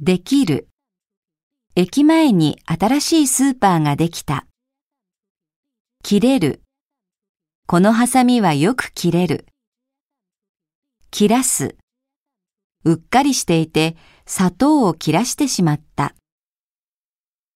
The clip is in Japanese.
できる。駅前に新しいスーパーができた。切れる。このハサミはよく切れる。切らす。うっかりしていて砂糖を切らしてしまった。